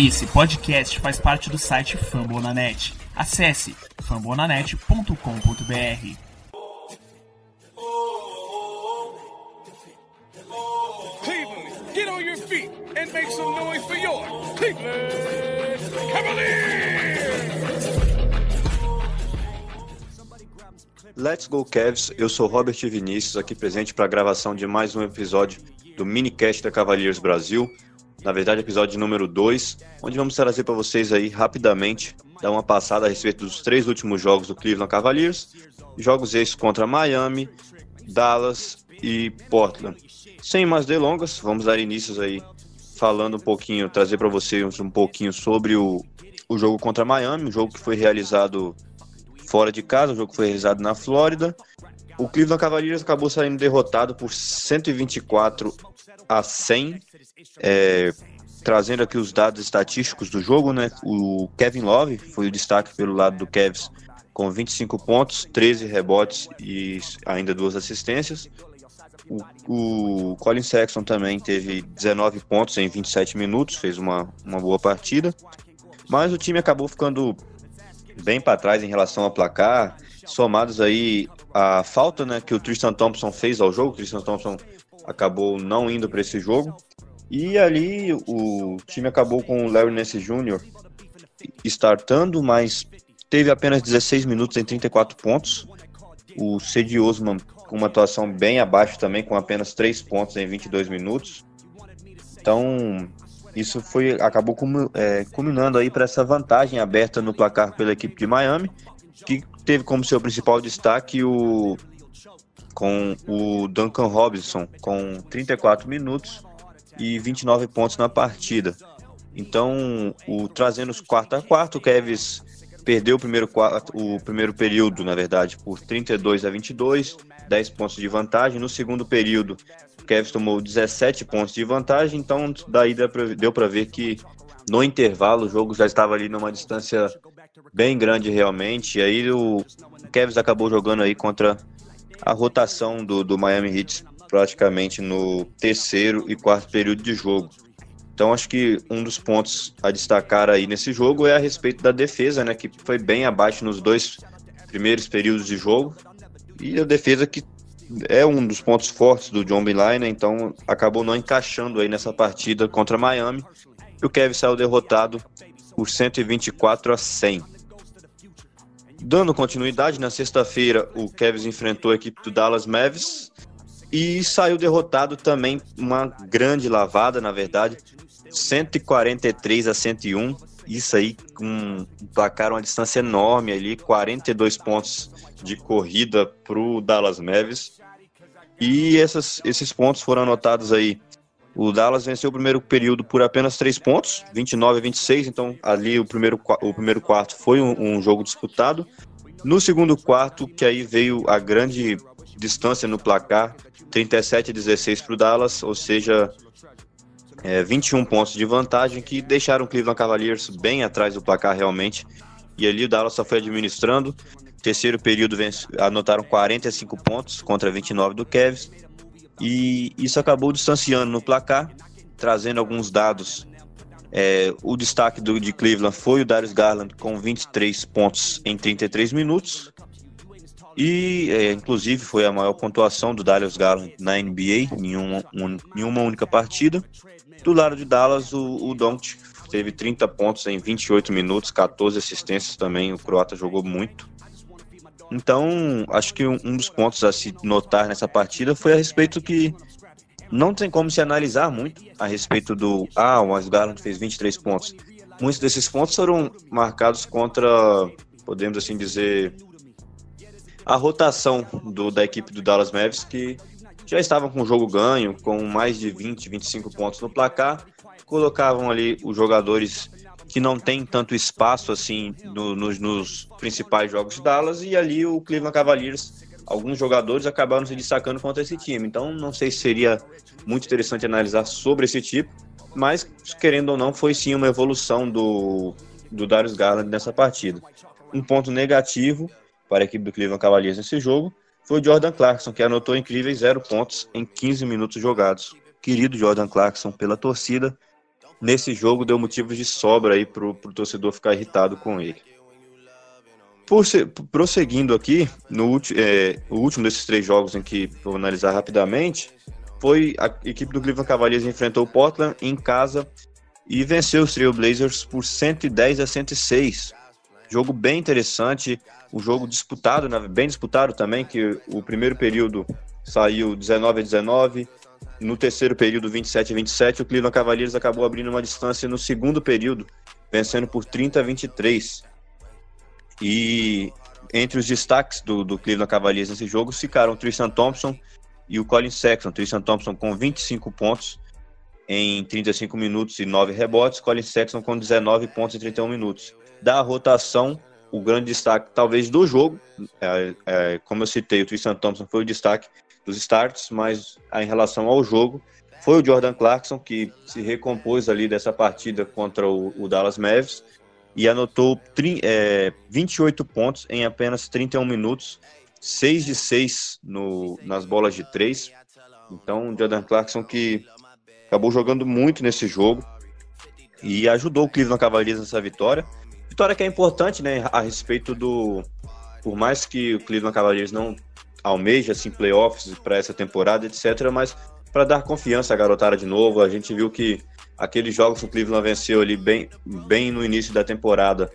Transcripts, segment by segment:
Esse podcast faz parte do site Fambonanet. Acesse fambonanet.com.br. Cleveland, get on your feet and make some noise for your Cleveland Cavaliers! Let's Go Cavs, eu sou Robert Vinícius, aqui presente para a gravação de mais um episódio do minicast da Cavaliers Brasil na verdade, episódio número 2, onde vamos trazer para vocês aí rapidamente dar uma passada a respeito dos três últimos jogos do Cleveland Cavaliers, jogos esses contra Miami, Dallas e Portland. Sem mais delongas, vamos dar inícios aí falando um pouquinho, trazer para vocês um pouquinho sobre o, o jogo contra Miami, um jogo que foi realizado fora de casa, um jogo que foi realizado na Flórida. O Cleveland Cavaliers acabou saindo derrotado por 124 a 100 é, trazendo aqui os dados estatísticos do jogo, né? O Kevin Love foi o destaque pelo lado do Cavs com 25 pontos, 13 rebotes e ainda duas assistências. O, o Colin Sexton também teve 19 pontos em 27 minutos, fez uma, uma boa partida. Mas o time acabou ficando bem para trás em relação ao placar, somados aí a falta né, que o Tristan Thompson fez ao jogo. O Tristan Thompson acabou não indo para esse jogo. E ali o time acabou com o Larry Nance Jr. startando, mas teve apenas 16 minutos em 34 pontos. O Cedi Osman com uma atuação bem abaixo também, com apenas 3 pontos em 22 minutos. Então, isso foi acabou é, culminando aí para essa vantagem aberta no placar pela equipe de Miami, que teve como seu principal destaque o com o Duncan Robinson com 34 minutos e 29 pontos na partida. Então, o, trazendo os quarto a quarto, o Kevs perdeu o primeiro, o primeiro período, na verdade, por 32 a 22, 10 pontos de vantagem. No segundo período, o Kevs tomou 17 pontos de vantagem, então daí deu para ver que no intervalo o jogo já estava ali numa distância bem grande realmente. E aí o Kevs acabou jogando aí contra a rotação do, do Miami Heat praticamente no terceiro e quarto período de jogo. Então acho que um dos pontos a destacar aí nesse jogo é a respeito da defesa, né, que foi bem abaixo nos dois primeiros períodos de jogo. E a defesa que é um dos pontos fortes do John Beeline, né, então acabou não encaixando aí nessa partida contra Miami. E o Kevin saiu derrotado por 124 a 100. Dando continuidade, na sexta-feira o Kevin enfrentou a equipe do Dallas Mavericks e saiu derrotado também, uma grande lavada, na verdade, 143 a 101. Isso aí, um placar, uma distância enorme ali, 42 pontos de corrida para o Dallas Mavericks. E essas, esses pontos foram anotados aí. O Dallas venceu o primeiro período por apenas 3 pontos, 29 a 26, então ali o primeiro, o primeiro quarto foi um, um jogo disputado. No segundo quarto, que aí veio a grande distância no placar, 37 a 16 para o Dallas, ou seja, é, 21 pontos de vantagem que deixaram o Cleveland Cavaliers bem atrás do placar realmente. E ali o Dallas só foi administrando. Terceiro período anotaram 45 pontos contra 29 do Cavs. E isso acabou distanciando no placar, trazendo alguns dados. É, o destaque do, de Cleveland foi o Darius Garland com 23 pontos em 33 minutos, e, é, inclusive, foi a maior pontuação do Darius Garland na NBA em uma, um, em uma única partida. Do lado de Dallas, o, o teve 30 pontos em 28 minutos, 14 assistências também. O croata jogou muito. Então, acho que um, dos pontos a se notar nessa partida foi a respeito que não tem como se analisar muito a respeito do ah, o Garland fez 23 pontos. Muitos desses pontos foram marcados contra, podemos assim dizer, a rotação do, da equipe do Dallas Mavericks, que já estavam com o jogo ganho, com mais de 20, 25 pontos no placar, colocavam ali os jogadores que não tem tanto espaço assim no, nos, nos principais jogos de Dallas, e ali o Cleveland Cavaliers, alguns jogadores acabaram se destacando contra esse time. Então, não sei se seria muito interessante analisar sobre esse tipo, mas querendo ou não, foi sim uma evolução do, do Darius Garland nessa partida. Um ponto negativo para a equipe do Cleveland Cavaliers nesse jogo foi o Jordan Clarkson, que anotou incríveis zero pontos em 15 minutos jogados. Querido Jordan Clarkson pela torcida, nesse jogo deu motivos de sobra aí pro, pro torcedor ficar irritado com ele. Por ser, prosseguindo aqui, no é, o último desses três jogos em que vou analisar rapidamente, foi a equipe do Cleveland Cavaliers enfrentou o Portland em casa e venceu os Trail Blazers por 110 a 106. Jogo bem interessante, o um jogo disputado, bem disputado também, que o primeiro período saiu 19 a 19, no terceiro período 27 a 27, o Cleveland Cavaliers acabou abrindo uma distância no segundo período, vencendo por 30 a 23. E entre os destaques do, do Cleveland Cavaliers nesse jogo ficaram o Tristan Thompson e o Colin Sexton. Tristan Thompson com 25 pontos em 35 minutos e 9 rebotes, Colin Sexton com 19 pontos em 31 minutos. Da rotação, o grande destaque talvez do jogo, é, é, como eu citei, o Tristan Thompson foi o destaque dos starts, mas em relação ao jogo, foi o Jordan Clarkson que se recompôs ali dessa partida contra o, o Dallas Mavericks e anotou é, 28 pontos em apenas 31 minutos, 6 de 6 no, nas bolas de 3. Então, o Jordan Clarkson que acabou jogando muito nesse jogo e ajudou o Cleveland Cavaliers nessa vitória. Vitória que é importante, né, a respeito do por mais que o Cleveland Cavaliers não almeja assim playoffs para essa temporada, etc, mas para dar confiança à garotada de novo, a gente viu que aqueles jogos que o Cleveland venceu ali bem, bem no início da temporada,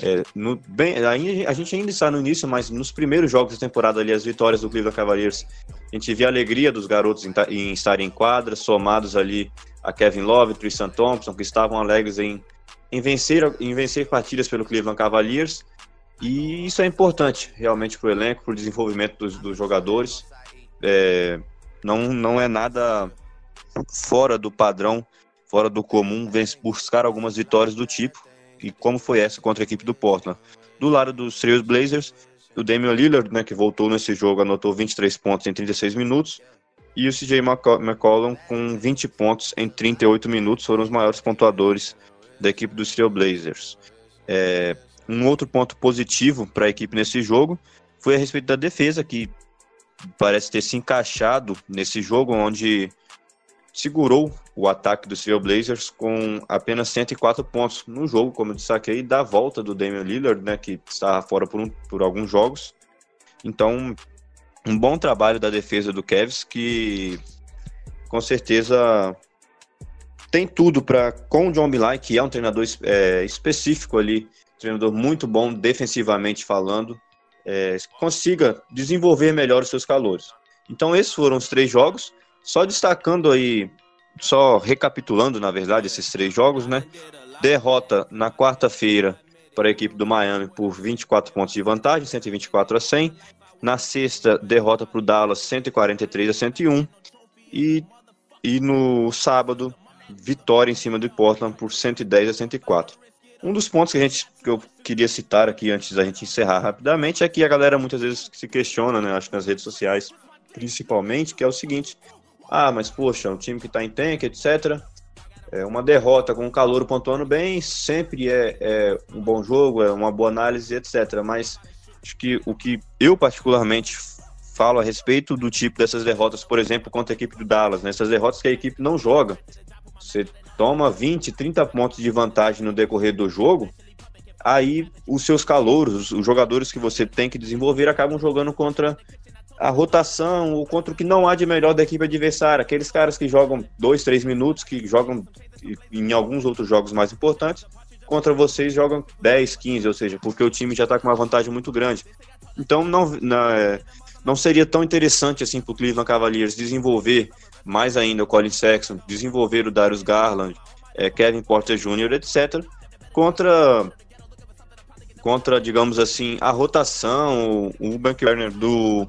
é, no, bem, a gente ainda está no início, mas nos primeiros jogos da temporada ali, as vitórias do Cleveland Cavaliers, a gente via a alegria dos garotos em, em estarem em quadra, somados ali a Kevin Love, Tristan Thompson, que estavam alegres em, em, vencer, em vencer partidas pelo Cleveland Cavaliers. E isso é importante realmente para o elenco, para o desenvolvimento dos, dos jogadores. É, não, não é nada fora do padrão, fora do comum, buscar algumas vitórias do tipo e como foi essa contra a equipe do Portland. Do lado dos Trail Blazers, o Damian Lillard, né, que voltou nesse jogo, anotou 23 pontos em 36 minutos, e o CJ McCollum com 20 pontos em 38 minutos, foram os maiores pontuadores da equipe dos Trail Blazers. É, um outro ponto positivo para a equipe nesse jogo foi a respeito da defesa, que parece ter se encaixado nesse jogo, onde segurou o ataque dos Blazers com apenas 104 pontos no jogo, como eu destaquei, da volta do Damian Lillard, né, que estava fora por, um, por alguns jogos. Então, um bom trabalho da defesa do Cavs, que com certeza tem tudo para, com o John Bilay, que é um treinador é, específico ali, treinador muito bom defensivamente falando, é, consiga desenvolver melhor os seus calores. Então, esses foram os três jogos. Só destacando aí, só recapitulando, na verdade, esses três jogos, né? Derrota na quarta-feira para a equipe do Miami por 24 pontos de vantagem, 124 a 100. Na sexta, derrota para o Dallas, 143 a 101. E, e no sábado, vitória em cima do Portland por 110 a 104. Um dos pontos que, a gente, que eu queria citar aqui antes da gente encerrar rapidamente é que a galera muitas vezes se questiona, né, acho que nas redes sociais principalmente, que é o seguinte: ah, mas poxa, um time que está em tank, etc. É uma derrota com o calor pontuando bem sempre é, é, um bom jogo, é uma boa análise, etc. Mas acho que o que eu particularmente falo a respeito do tipo dessas derrotas, por exemplo, contra a equipe do Dallas, né? essas derrotas que a equipe não joga. Você toma 20, 30 pontos de vantagem no decorrer do jogo, aí os seus calouros, os jogadores que você tem que desenvolver acabam jogando contra a rotação, o contra o que não há de melhor da equipe adversária, aqueles caras que jogam dois, três minutos, que jogam em alguns outros jogos mais importantes, contra vocês jogam 10, 15, ou seja, porque o time já está com uma vantagem muito grande. Então não, não, é, não seria tão interessante assim para o Cleveland Cavaliers desenvolver mais ainda o Colin Sexton, desenvolver o Darius Garland, é, Kevin Porter Jr., etc., contra contra, digamos assim, a rotação, o Bank Werner do,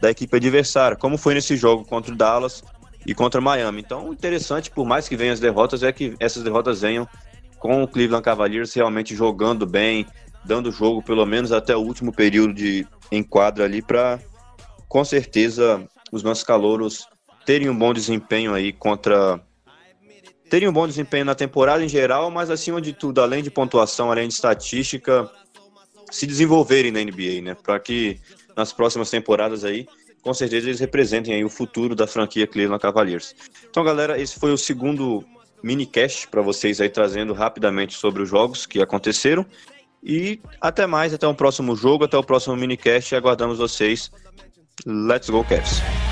da equipe adversária, como foi nesse jogo contra o Dallas e contra Miami. Então, interessante, por mais que venham as derrotas, é que essas derrotas venham com o Cleveland Cavaliers realmente jogando bem, dando jogo pelo menos até o último período de enquadro ali para com certeza os nossos calouros terem um bom desempenho aí contra terem um bom desempenho na temporada em geral, mas acima de tudo, além de pontuação, além de estatística, se desenvolverem na NBA, né? Para que nas próximas temporadas aí, com certeza eles representem aí o futuro da franquia Cleveland Cavaliers. Então, galera, esse foi o segundo minicast para vocês aí trazendo rapidamente sobre os jogos que aconteceram. E até mais, até o próximo jogo, até o próximo minicast e aguardamos vocês. Let's go, Cavs!